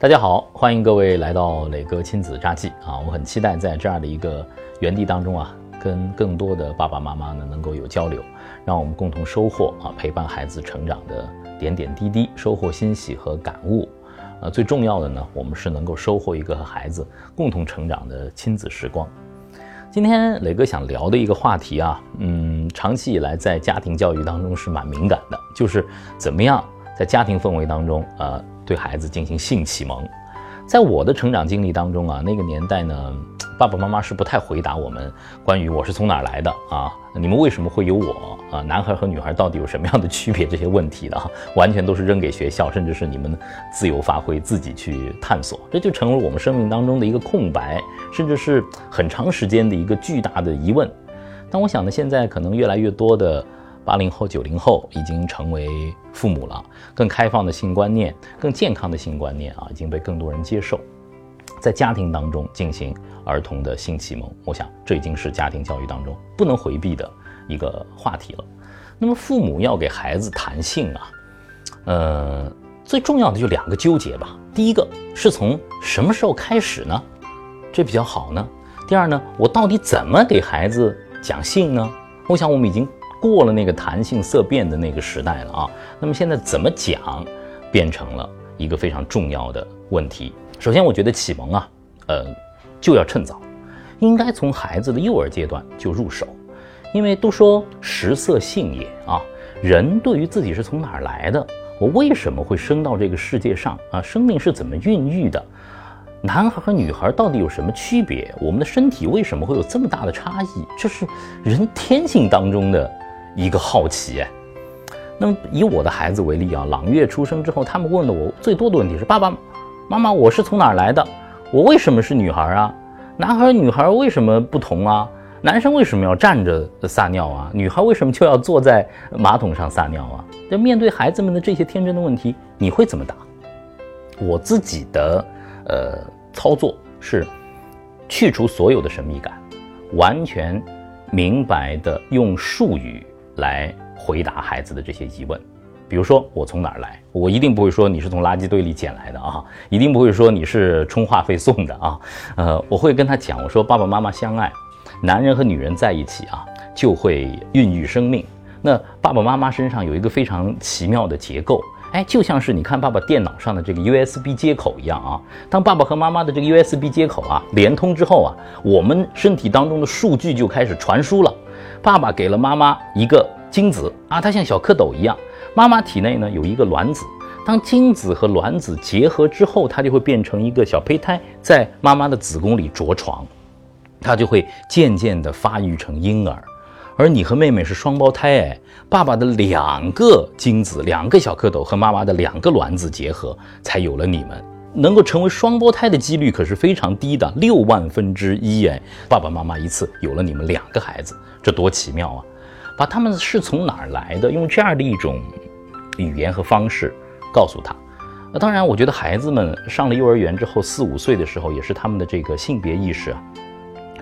大家好，欢迎各位来到磊哥亲子札记啊！我很期待在这样的一个园地当中啊，跟更多的爸爸妈妈呢能够有交流，让我们共同收获啊陪伴孩子成长的点点滴滴，收获欣喜和感悟。呃，最重要的呢，我们是能够收获一个和孩子共同成长的亲子时光。今天磊哥想聊的一个话题啊，嗯，长期以来在家庭教育当中是蛮敏感的，就是怎么样在家庭氛围当中，呃。对孩子进行性启蒙，在我的成长经历当中啊，那个年代呢，爸爸妈妈是不太回答我们关于我是从哪儿来的啊，你们为什么会有我啊，男孩和女孩到底有什么样的区别这些问题的啊，完全都是扔给学校，甚至是你们自由发挥，自己去探索，这就成了我们生命当中的一个空白，甚至是很长时间的一个巨大的疑问。但我想呢，现在可能越来越多的。八零后、九零后已经成为父母了，更开放的性观念、更健康的性观念啊，已经被更多人接受。在家庭当中进行儿童的性启蒙，我想这已经是家庭教育当中不能回避的一个话题了。那么，父母要给孩子谈性啊，呃，最重要的就两个纠结吧。第一个是从什么时候开始呢？这比较好呢？第二呢，我到底怎么给孩子讲性呢？我想我们已经。过了那个谈性色变的那个时代了啊，那么现在怎么讲，变成了一个非常重要的问题。首先，我觉得启蒙啊，呃，就要趁早，应该从孩子的幼儿阶段就入手，因为都说食色性也啊，人对于自己是从哪儿来的，我为什么会生到这个世界上啊，生命是怎么孕育的？男孩和女孩到底有什么区别？我们的身体为什么会有这么大的差异？这是人天性当中的。一个好奇，那么以我的孩子为例啊，朗月出生之后，他们问的我最多的问题是：爸爸妈妈，我是从哪儿来的？我为什么是女孩啊？男孩女孩为什么不同啊？男生为什么要站着撒尿啊？女孩为什么就要坐在马桶上撒尿啊？那面对孩子们的这些天真的问题，你会怎么答？我自己的呃操作是去除所有的神秘感，完全明白的用术语。来回答孩子的这些疑问，比如说我从哪儿来，我一定不会说你是从垃圾堆里捡来的啊，一定不会说你是充话费送的啊，呃，我会跟他讲，我说爸爸妈妈相爱，男人和女人在一起啊，就会孕育生命。那爸爸妈妈身上有一个非常奇妙的结构，哎，就像是你看爸爸电脑上的这个 USB 接口一样啊，当爸爸和妈妈的这个 USB 接口啊连通之后啊，我们身体当中的数据就开始传输了。爸爸给了妈妈一个精子啊，它像小蝌蚪一样。妈妈体内呢有一个卵子，当精子和卵子结合之后，它就会变成一个小胚胎，在妈妈的子宫里着床，它就会渐渐地发育成婴儿。而你和妹妹是双胞胎，哎，爸爸的两个精子、两个小蝌蚪和妈妈的两个卵子结合，才有了你们。能够成为双胞胎的几率可是非常低的，六万分之一哎！爸爸妈妈一次有了你们两个孩子，这多奇妙啊！把他们是从哪儿来的，用这样的一种语言和方式告诉他。那当然，我觉得孩子们上了幼儿园之后，四五岁的时候，也是他们的这个性别意识啊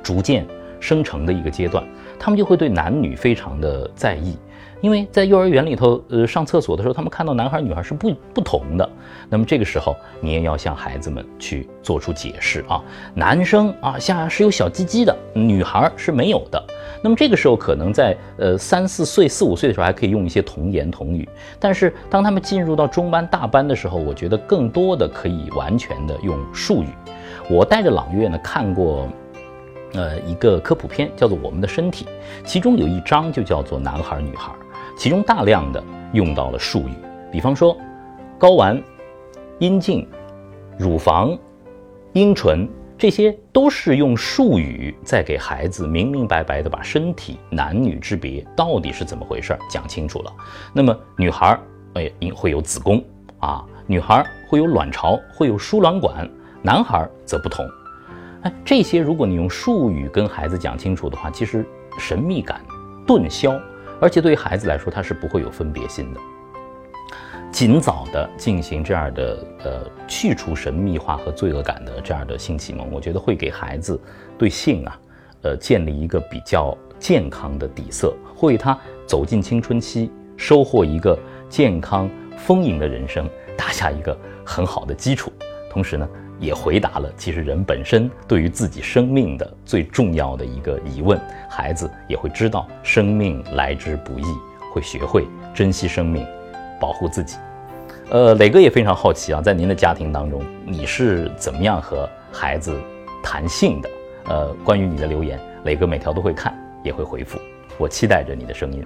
逐渐生成的一个阶段，他们就会对男女非常的在意。因为在幼儿园里头，呃，上厕所的时候，他们看到男孩女孩是不不同的。那么这个时候，你也要向孩子们去做出解释啊。男生啊，下是有小鸡鸡的，女孩是没有的。那么这个时候，可能在呃三四岁、四五岁的时候，还可以用一些童言童语。但是当他们进入到中班、大班的时候，我觉得更多的可以完全的用术语。我带着朗月呢看过。呃，一个科普片叫做《我们的身体》，其中有一章就叫做“男孩女孩”，其中大量的用到了术语，比方说睾丸、阴茎、乳房、阴唇，这些都是用术语在给孩子明明白白的把身体男女之别到底是怎么回事讲清楚了。那么女孩哎会有子宫啊，女孩会有卵巢，会有输卵管，男孩则不同。哎，这些如果你用术语跟孩子讲清楚的话，其实神秘感顿消，而且对于孩子来说，他是不会有分别心的。尽早的进行这样的呃去除神秘化和罪恶感的这样的性启蒙，我觉得会给孩子对性啊，呃建立一个比较健康的底色，会他走进青春期，收获一个健康丰盈的人生打下一个很好的基础。同时呢，也回答了其实人本身对于自己生命的最重要的一个疑问。孩子也会知道生命来之不易，会学会珍惜生命，保护自己。呃，磊哥也非常好奇啊，在您的家庭当中，你是怎么样和孩子谈性的？呃，关于你的留言，磊哥每条都会看，也会回复。我期待着你的声音。